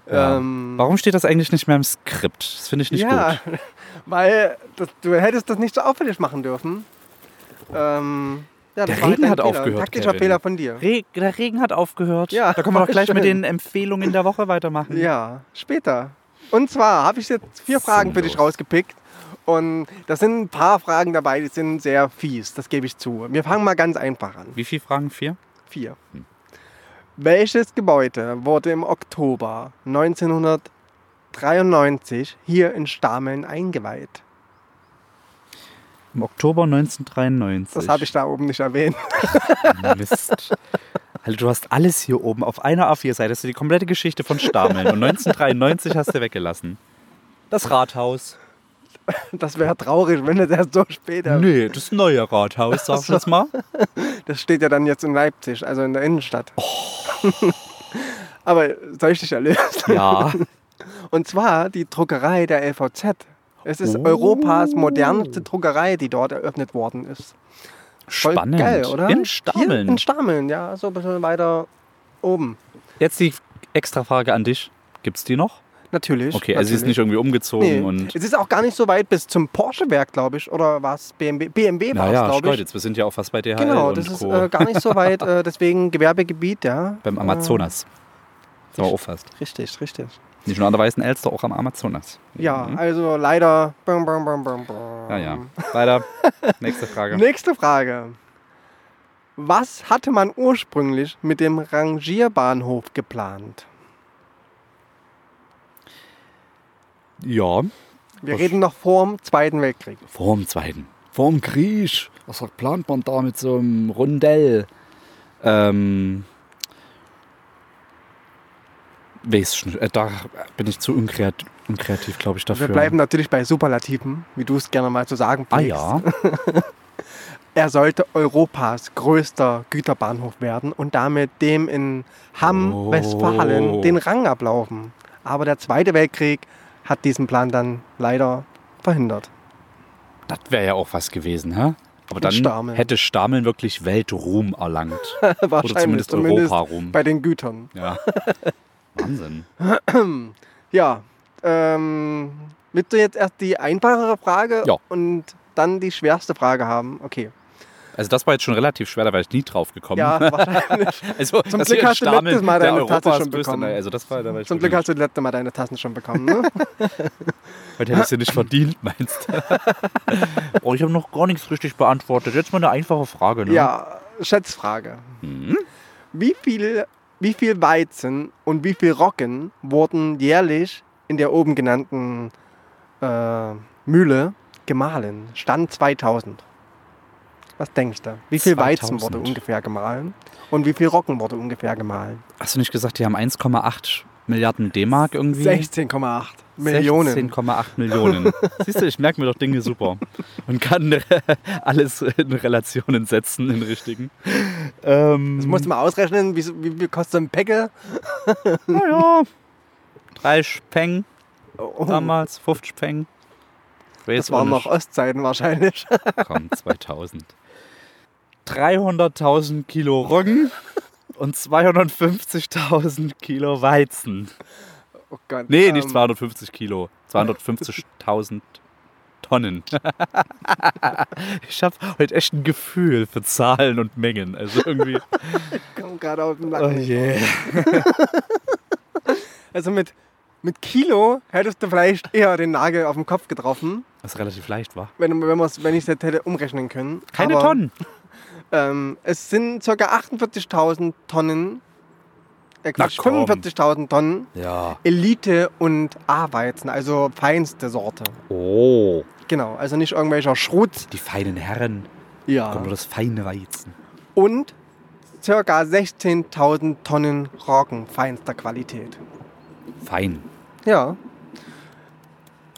Ja. ähm, Warum steht das eigentlich nicht mehr im Skript? Das finde ich nicht ja, gut. *laughs* weil das, du hättest das nicht so auffällig machen dürfen. Ähm, ja, Der halt Regen hat Fehler. aufgehört, Taktischer Kevin. Fehler von dir. Re der Regen hat aufgehört. Ja, da können wir doch gleich mit schön. den Empfehlungen der Woche weitermachen. Ja, später. Und zwar habe ich jetzt vier Fragen für dich Sinnlos. rausgepickt. Und da sind ein paar Fragen dabei, die sind sehr fies, das gebe ich zu. Wir fangen mal ganz einfach an. Wie viele Fragen? Vier? Vier. Welches Gebäude wurde im Oktober 1993 hier in Stameln eingeweiht? Im Oktober 1993. Das habe ich da oben nicht erwähnt. Mist. Alter, du hast alles hier oben auf einer A4-Seite. Das ist die komplette Geschichte von Stameln. Und 1993 hast du weggelassen. Das Rathaus. Das wäre traurig, wenn es erst so spät ist. Nee, das neue Rathaus, sag ich jetzt mal. Das steht ja dann jetzt in Leipzig, also in der Innenstadt. *laughs* Aber soll ich dich erlösen? Ja. *laughs* Und zwar die Druckerei der LVZ. Es ist Oh. Europas modernste Druckerei, die dort eröffnet worden ist. Voll Spannend. Geil, oder? In Stameln. Hier in Stameln, ja, so ein bisschen weiter oben. Jetzt die extra Frage an dich. Gibt's die noch? Natürlich. Okay, also sie ist natürlich. nicht irgendwie umgezogen Nee. und. Es ist auch gar nicht so weit bis zum Porsche-Werk, glaube ich. Oder war es BMW? BMW war es, Naja, glaube Stolz, ich. jetzt wir sind ja auch fast bei DHL Genau, das ist äh, gar nicht so weit. Äh, deswegen Gewerbegebiet, ja. beim Amazonas. Sind wir auch fast. Richtig, richtig. Nicht nur an der Weißen Elster, auch am Amazonas. Ja, Mhm. also leider. Bum, bum, bum, bum, bum. Ja, ja. Weiter. *laughs* Nächste Frage. Nächste Frage. Was hatte man ursprünglich mit dem Rangierbahnhof geplant? Ja, Wir Was? reden noch vor dem Zweiten Weltkrieg. vor dem Zweiten. Vor dem Krieg. Was plant man da mit so einem Rundell? Ähm. Weiß ich nicht. Äh, Da bin ich zu unkreativ, unkreativ glaube ich, dafür. Wir bleiben natürlich bei Superlativen, wie du es gerne mal zu sagen Ah pflegst. ja. *laughs* Er sollte Europas größter Güterbahnhof werden und damit dem in Hamm, Oh. Westfalen, den Rang ablaufen. Aber der Zweite Weltkrieg hat diesen Plan dann leider verhindert. Das wäre ja auch was gewesen, hä? Aber dann Stameln. hätte Stameln wirklich Weltruhm erlangt. *laughs* Oder zumindest Europaruhm. bei den Gütern. Ja. *laughs* Wahnsinn. Ja, ähm, willst du jetzt erst die einfachere Frage Ja. und dann die schwerste Frage haben? Okay. Also das war jetzt schon relativ schwer, da wäre ich nie drauf gekommen. Ja, *laughs* wahrscheinlich. Also, Zum Glück hast du letztes Mal deine Tasse Europas schon bekommen. Nein, Also das war, da war ich Zum Glück hast du das letzte Mal deine Tassen schon bekommen. Ne? *laughs* Heute hätte ich sie nicht verdient, meinst du? *laughs* oh, ich habe noch gar nichts richtig beantwortet. Jetzt mal eine einfache Frage. Ne? ja, Schätzfrage. Mhm. Wie viel, wie viel Weizen und wie viel Roggen wurden jährlich in der oben genannten äh, Mühle gemahlen? Stand 2000. Was denkst du? Wie viel Weizen 2000. wurde ungefähr gemahlen? Und wie viel Roggen wurde ungefähr gemahlen? Hast du nicht gesagt, die haben 1,8 Milliarden D-Mark irgendwie? 16,8 Millionen. 16,8 Millionen. *laughs* Siehst du, ich merke mir doch Dinge super. Und kann *laughs* alles in Relationen setzen, in richtigen. Ähm, Das musst du mal ausrechnen, wie, wie viel kostet so ein Päcke? *laughs* naja, drei Speng Oh, damals, 50 Speng. Das waren noch. Ostzeiten wahrscheinlich. Komm, 2000. 300.000 Kilo Roggen und 250.000 Kilo Weizen. Oh Gott. Nee, ähm, nicht 250 Kilo. 250.000 Tonnen. ich habe heute echt ein Gefühl für Zahlen und Mengen. Also irgendwie. Komm gerade auf den Oh Nacken. je. *laughs* Also mit, mit Kilo hättest du vielleicht eher den Nagel auf den Kopf getroffen, Was relativ leicht war. wenn, wenn, wenn ich es hätte umrechnen können. Keine Aber, Tonnen. Ähm, es sind ca. 48.000 Tonnen, äh, Quatsch, Na komm. 45.000 Tonnen Ja. Elite- und A-Weizen, also feinste Sorte. Oh. Genau, also nicht irgendwelcher Schrot. Die feinen Herren. Ja. Kommt nur das feine Weizen. Und ca. 16.000 Tonnen Roggen feinster Qualität. Fein. Ja.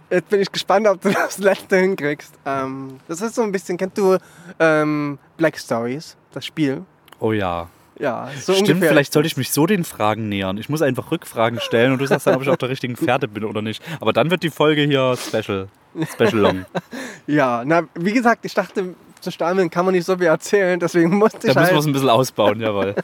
Jetzt bin ich gespannt, ob du *laughs* das letzte hinkriegst. Ähm, das ist so ein bisschen, kennst du ähm, Black Stories, das Spiel? Oh ja. Ja, so Stimmt, ungefähr. vielleicht sollte ich mich so den Fragen nähern. Ich muss einfach Rückfragen stellen und du sagst dann, ob ich auf der richtigen *laughs* Pferde bin oder nicht. Aber dann wird die Folge hier special. Special long. *laughs* Ja, na, wie gesagt, ich dachte, zu Stameln kann man nicht so viel erzählen, deswegen musste Da ich müssen wir halt. es ein bisschen ausbauen, jawohl.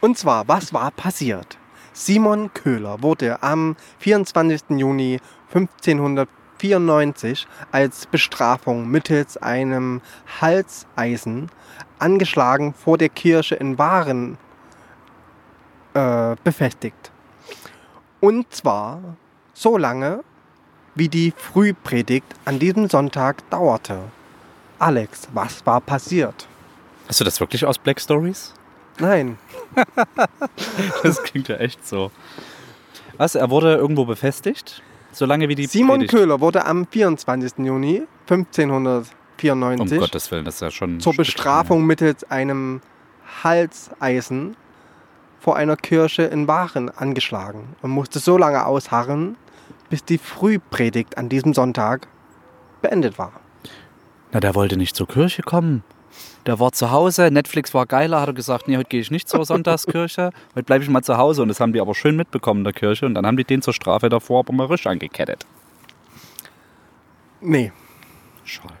Und zwar, was war passiert? Simon Köhler wurde am 24. Juni 1594 als Bestrafung mittels einem Halseisen angeschlagen vor der Kirche in Waren äh, befestigt. Und zwar so lange, wie die Frühpredigt an diesem Sonntag dauerte. Alex, was war passiert? Hast du das wirklich aus Black Stories? Nein, *laughs* Das klingt ja echt so. Was? Er wurde irgendwo befestigt? Solange wie die Simon Predigt- Köhler wurde am 24. Juni Um 1594 Gottes Willen, das ist ja schon. zur Bestrafung mittels einem Halseisen vor einer Kirche in Waren angeschlagen und musste so lange ausharren, bis die Frühpredigt an diesem Sonntag beendet war. Na, der wollte nicht zur Kirche kommen. Der war zu Hause, Netflix war geiler, hat er gesagt, nee, heute gehe ich nicht zur Sonntagskirche, *laughs* heute bleibe ich mal zu Hause. Und das haben die aber schön mitbekommen in der Kirche. Und dann haben die den zur Strafe davor aber mal risch angekettet. Nee, Schade.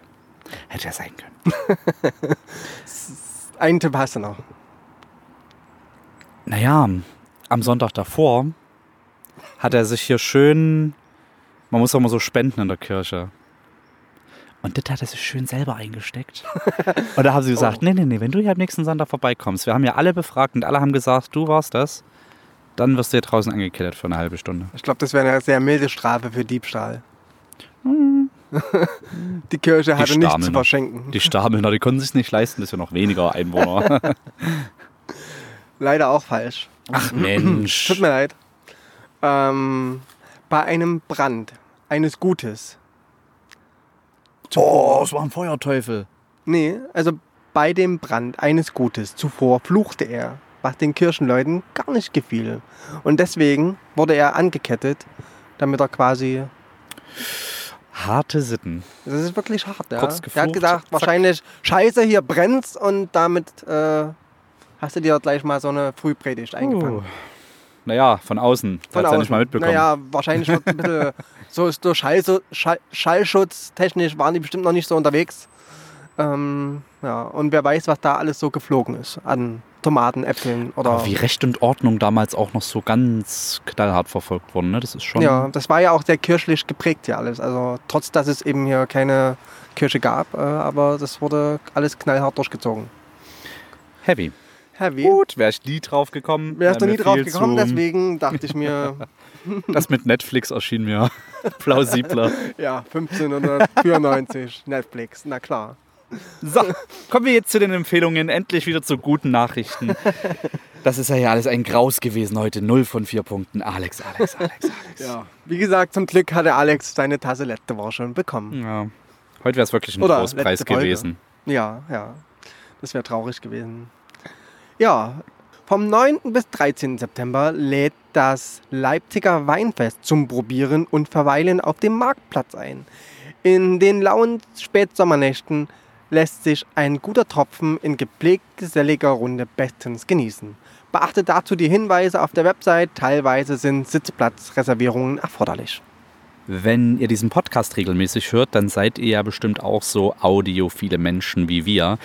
Hätte ja sein können. *laughs* einen Tipp hast du noch. Naja, am Sonntag davor hat er sich hier schön, man muss auch mal so spenden in der Kirche. Und das hat er sich schön selber eingesteckt. *laughs* Und da haben sie gesagt, nee, nee, nee, wenn du hier am nächsten Sonntag vorbeikommst, wir haben ja alle befragt und alle haben gesagt, du warst das, dann wirst du hier draußen angekettet für eine halbe Stunde. Ich glaube, das wäre eine sehr milde Strafe für Diebstahl. *laughs* Die Kirche hatte nichts zu verschenken. Die Stamelner, die konnten sich nicht leisten, das ist ja noch weniger Einwohner. *laughs* Leider auch falsch. Ach *clears throat* Mensch. Tut mir leid. Ähm, bei einem Brand eines Gutes. Oh, es war ein Feuerteufel. Nee, also bei dem Brand eines Gutes zuvor fluchte er, was den Kirchenleuten gar nicht gefiel. Und deswegen wurde er angekettet, damit er quasi. Harte Sitten. Das ist wirklich hart, ja. Kurz Er geflucht, hat gedacht, zack. wahrscheinlich, Scheiße, hier brennt's und damit äh, hast du dir gleich mal so eine Frühpredigt eingefangen. Uh. Naja, von außen. Von Hat er nicht mal mitbekommen. Naja, wahrscheinlich wird ein bisschen *laughs* so ist durch Schall, Schall, Schallschutz technisch waren die bestimmt noch nicht so unterwegs. Ähm, ja, und wer weiß, was da alles so geflogen ist an Tomaten, Äpfeln oder. Aber wie Recht und Ordnung damals auch noch so ganz knallhart verfolgt wurden, ne? Das ist schon ja, das war ja auch sehr kirchlich geprägt hier alles. Also trotz, dass es eben hier keine Kirche gab, äh, aber das wurde alles knallhart durchgezogen. heavy. Heavy. Gut, wäre ich nie drauf gekommen. Wärst du wär nie drauf gekommen, *laughs* deswegen dachte ich mir, *laughs* Das mit Netflix erschien mir *laughs* plausibler. ja, 1594, Netflix, na klar. So, kommen wir jetzt zu den Empfehlungen. Endlich wieder zu guten Nachrichten. Das ist ja hier alles ein Graus gewesen heute. Null von vier Punkten. Alex, Alex, Alex, Alex. Ja. Wie gesagt, zum Glück hatte Alex seine Tasse letzte Woche schon bekommen. Ja. Heute wäre es wirklich ein Oder Großpreis gewesen. Ja, ja. Das wäre traurig gewesen. Ja, vom 9. bis 13. September lädt das Leipziger Weinfest zum Probieren und Verweilen auf dem Marktplatz ein. In den lauen Spätsommernächten lässt sich ein guter Tropfen in gepflegt geselliger Runde bestens genießen. Beachtet dazu die Hinweise auf der Website. Teilweise sind Sitzplatzreservierungen erforderlich. Wenn ihr diesen Podcast regelmäßig hört, dann seid ihr ja bestimmt auch so audiophile Menschen wie wir.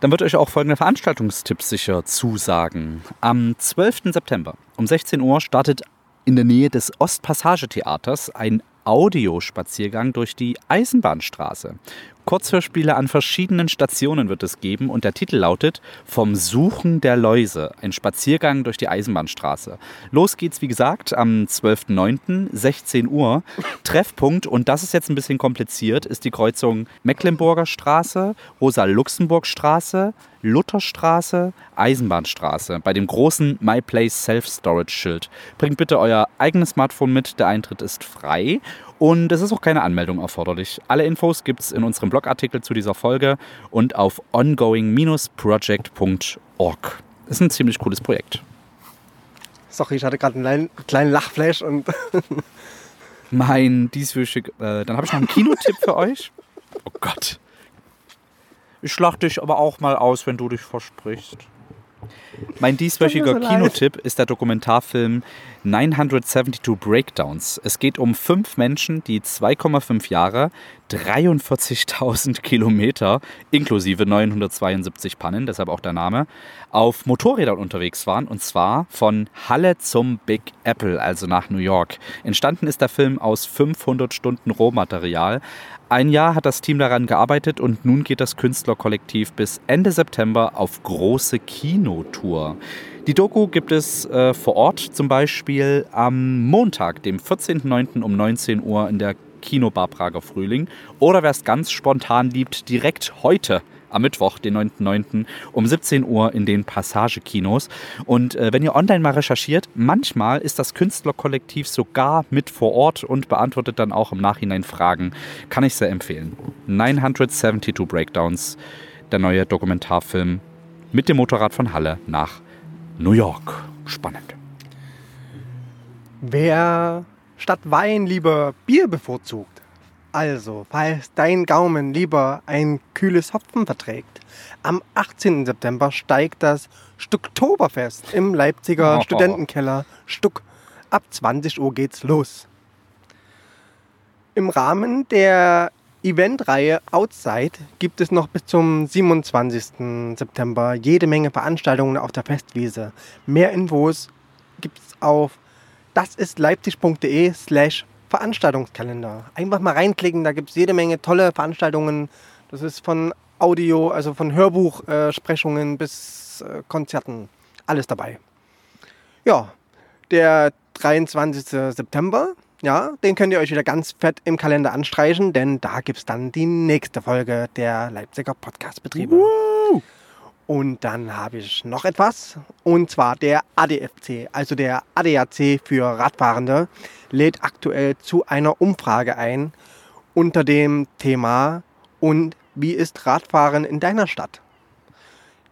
Dann wird euch auch folgende Veranstaltungstipps sicher zusagen. Am 12. September um 16 Uhr startet in der Nähe des Ostpassagetheaters ein Audiospaziergang durch die Eisenbahnstraße. Kurzhörspiele an verschiedenen Stationen wird es geben und der Titel lautet Vom Suchen der Läuse, ein Spaziergang durch die Eisenbahnstraße. Los geht's, wie gesagt, am 12.09., 16 Uhr. Treffpunkt, und das ist jetzt ein bisschen kompliziert, ist die Kreuzung Mecklenburger Straße, Rosa-Luxemburg-Straße, Lutherstraße, Eisenbahnstraße bei dem großen My Place Self-Storage-Schild. Bringt bitte euer eigenes Smartphone mit, der Eintritt ist frei und es ist auch keine Anmeldung erforderlich. Alle Infos gibt es in unserem Blogartikel zu dieser Folge und auf ongoing-project.org. Ist ein ziemlich cooles Projekt. Sorry, ich hatte gerade einen kleinen, kleinen Lachflash und *laughs* Mein dieswöchig, äh, dann habe ich noch einen Kinotipp für euch. Oh Gott. Ich lach dich aber auch mal aus, wenn du dich versprichst. Mein dieswöchiger. Kinotipp ist der Dokumentarfilm 972 Breakdowns. Es geht um fünf Menschen, die 2,5 Jahre, 43.000 *laughs* Kilometer, inklusive 972 Pannen, deshalb auch der Name, auf Motorrädern unterwegs waren und zwar von Halle zum Big Apple, also nach New York. Entstanden ist der Film aus 500 Stunden Rohmaterial. Ein Jahr hat das Team daran gearbeitet und nun geht das Künstlerkollektiv bis Ende September auf große Kinotour. Die Doku gibt es äh, vor Ort zum Beispiel am Montag, dem 14.09. um 19 Uhr in der Kinobar Prager Frühling. Oder wer es ganz spontan liebt, direkt heute am Mittwoch, den 9.9. um 17 Uhr in den Passagekinos. Und äh, wenn ihr online mal recherchiert, manchmal ist das Künstlerkollektiv sogar mit vor Ort und beantwortet dann auch im Nachhinein Fragen. Kann ich sehr empfehlen. 972 Breakdowns, der neue Dokumentarfilm mit dem Motorrad von Halle nach New York. Spannend. wer statt Wein lieber Bier bevorzugt, Also, falls dein Gaumen lieber ein kühles Hopfen verträgt, am 18. September steigt das Stucktoberfest im Leipziger Oh. *laughs* Studentenkeller Stuck. Ab 20 Uhr geht's los. Im Rahmen der Eventreihe Outside gibt es noch bis zum 27. September jede Menge Veranstaltungen auf der Festwiese. Mehr Infos gibt es auf dasistleipzig.de slash Veranstaltungskalender. Einfach mal reinklicken, da gibt es jede Menge tolle Veranstaltungen. Das ist von Audio, also von Hörbuchsprechungen bis äh, Konzerten, alles dabei. Ja, der 23. September, ja, den könnt ihr euch wieder ganz fett im Kalender anstreichen, denn da gibt es dann die nächste Folge der Leipziger Podcastbetriebe. Und dann habe ich noch etwas, und zwar der ADFC, also der ADAC für Radfahrende, lädt aktuell zu einer Umfrage ein unter dem Thema Und wie ist Radfahren in deiner Stadt?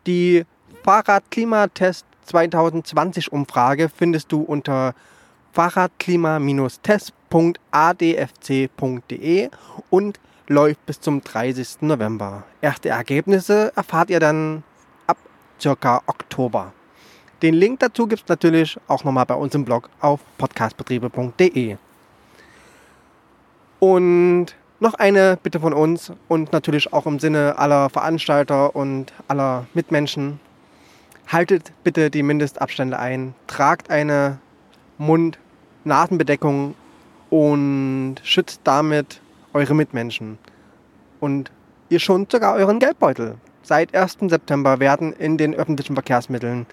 Die Fahrradklimatest 2020 Umfrage findest du unter fahrradklima-test.adfc.de und läuft bis zum 30. November. Erste Ergebnisse erfahrt ihr dann circa Oktober. Den Link dazu gibt es natürlich auch nochmal bei uns im Blog auf podcastbetriebe.de. Und noch eine Bitte von uns und natürlich auch im Sinne aller Veranstalter und aller Mitmenschen. Haltet bitte die Mindestabstände ein, tragt eine Mund-Nasenbedeckung und schützt damit eure Mitmenschen. Und ihr schont sogar euren Geldbeutel. Seit 1. September werden in den öffentlichen Verkehrsmitteln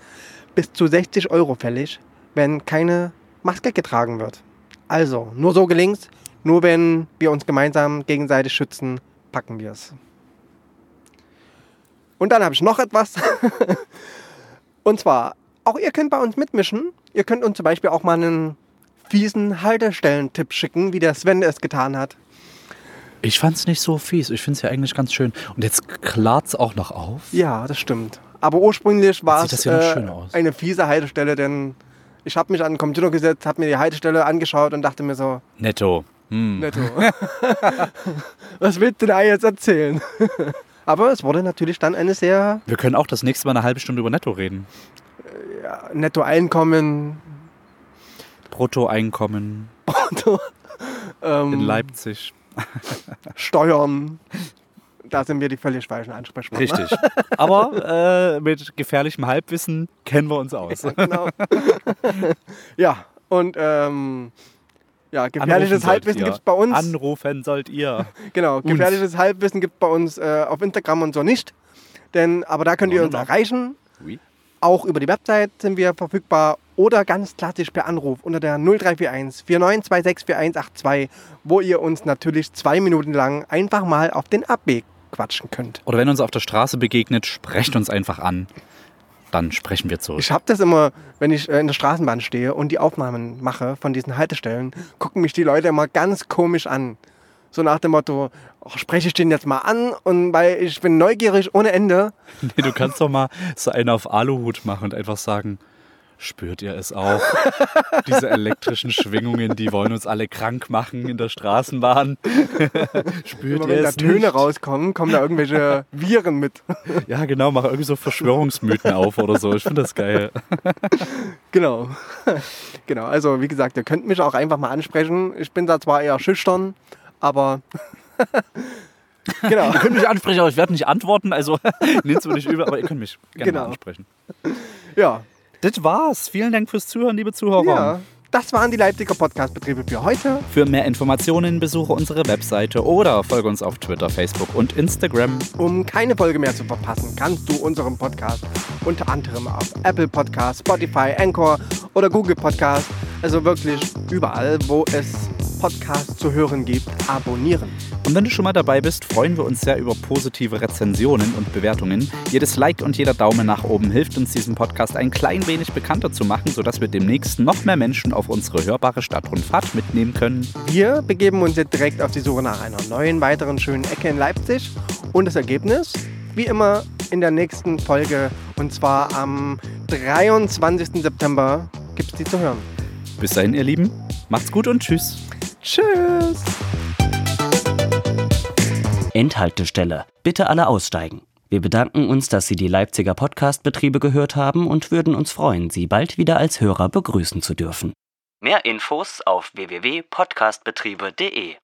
bis zu 60 Euro fällig, wenn keine Maske getragen wird. Also, nur so gelingt's. Nur wenn wir uns gemeinsam gegenseitig schützen, packen wir es. Und dann habe ich noch etwas. *laughs* Und zwar, auch ihr könnt bei uns mitmischen. Ihr könnt uns zum Beispiel auch mal einen fiesen Haltestellentipp schicken, wie der Sven es getan hat. Ich fand's nicht so fies. Ich find's ja eigentlich ganz schön. Und jetzt klart's auch noch auf. Ja, das stimmt. Aber ursprünglich war es ja äh, eine fiese Haltestelle, denn ich habe mich an den Computer gesetzt, habe mir die Haltestelle angeschaut und dachte mir so, Netto. Hm. netto. *laughs* Was willst du da jetzt erzählen? *laughs* Aber es wurde natürlich dann eine sehr Wir können auch das nächste Mal eine halbe Stunde über Netto reden. ja, netto Einkommen. Bruttoeinkommen *laughs* ähm, in Leipzig. Steuern. Da sind wir die völlig falschen Ansprechpartner. Richtig. *laughs* Aber äh, mit gefährlichem Halbwissen kennen wir uns aus. genau. *laughs* ja, und ähm, ja, gefährliches Anrufen Halbwissen gibt es bei uns. Anrufen sollt ihr. genau, gefährliches Halbwissen gibt es bei uns äh, auf Instagram und so nicht. Denn, aber da könnt ihr uns erreichen. Oui. Auch über die Website sind wir verfügbar oder ganz klassisch per Anruf unter der 0341 4926 4182, wo ihr uns natürlich zwei Minuten lang einfach mal auf den AB quatschen könnt. Oder wenn uns auf der Straße begegnet, sprecht uns einfach an. Dann sprechen wir zurück. Ich habe das immer, wenn ich äh, in der Straßenbahn stehe und die Aufnahmen mache von diesen Haltestellen, gucken mich die Leute immer ganz komisch an. So nach dem Motto, oh, spreche ich den jetzt mal an und weil ich bin neugierig ohne Ende. *laughs* Nee, du kannst doch mal so einen auf Aluhut machen und einfach sagen, spürt ihr es auch? *laughs* Diese elektrischen Schwingungen, die wollen uns alle krank machen in der Straßenbahn. *laughs* spürt Immer ihr wenn da es Töne nicht? rauskommen, kommen da irgendwelche Viren mit. Ja, genau, mach irgendwie so Verschwörungsmythen auf oder so. Ich finde das geil. Genau. genau, also wie gesagt, ihr könnt mich auch einfach mal ansprechen. Ich bin da zwar eher schüchtern, aber *laughs* genau. Ihr könnt mich ansprechen, aber ich werde nicht antworten, also *laughs* nehmt mir nicht übel, aber ihr könnt mich gerne Genau. ansprechen. Ja, Das war's. Vielen Dank fürs Zuhören, liebe Zuhörer. ja. Das waren die Leipziger Podcastbetriebe für heute. Für mehr Informationen besuche unsere Webseite oder folge uns auf Twitter, Facebook und Instagram. Um keine Folge mehr zu verpassen, kannst du unseren Podcast unter anderem auf Apple Podcast, Spotify, Anchor oder Google Podcast, also wirklich überall, wo es Podcasts zu hören gibt, abonnieren. Und wenn du schon mal dabei bist, freuen wir uns sehr über positive Rezensionen und Bewertungen. Jedes Like und jeder Daumen nach oben hilft uns, diesen Podcast ein klein wenig bekannter zu machen, sodass wir demnächst noch mehr Menschen auf unsere hörbare Stadtrundfahrt mitnehmen können. Wir begeben uns jetzt direkt auf die Suche nach einer neuen, weiteren schönen Ecke in Leipzig. Und das Ergebnis, wie immer, in der nächsten Folge. Und zwar am 23. September gibt es die zu hören. Bis dahin, ihr Lieben, macht's gut und tschüss. Tschüss! Endhaltestelle. Bitte alle aussteigen. Wir bedanken uns, dass Sie die Leipziger Podcastbetriebe gehört haben und würden uns freuen, Sie bald wieder als Hörer begrüßen zu dürfen. Mehr Infos auf www.podcastbetriebe.de